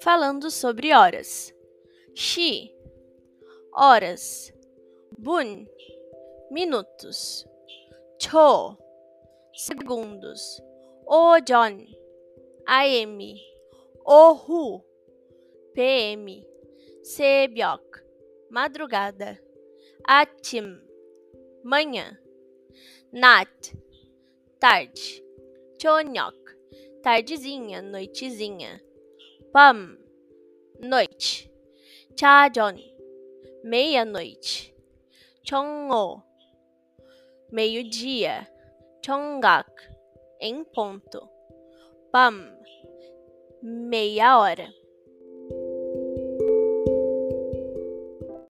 Falando sobre horas. Shi, horas. Bun, minutos. Cho, segundos. Ojon, AM. Ohu, PM. Sebyok, madrugada. Atim, manhã. Nat, tarde. Chonyok, tardezinha, noitezinha. Pam, noite. Chajon, meia-noite. Chongo, meio-dia. Chongak, em ponto. Pam, meia hora.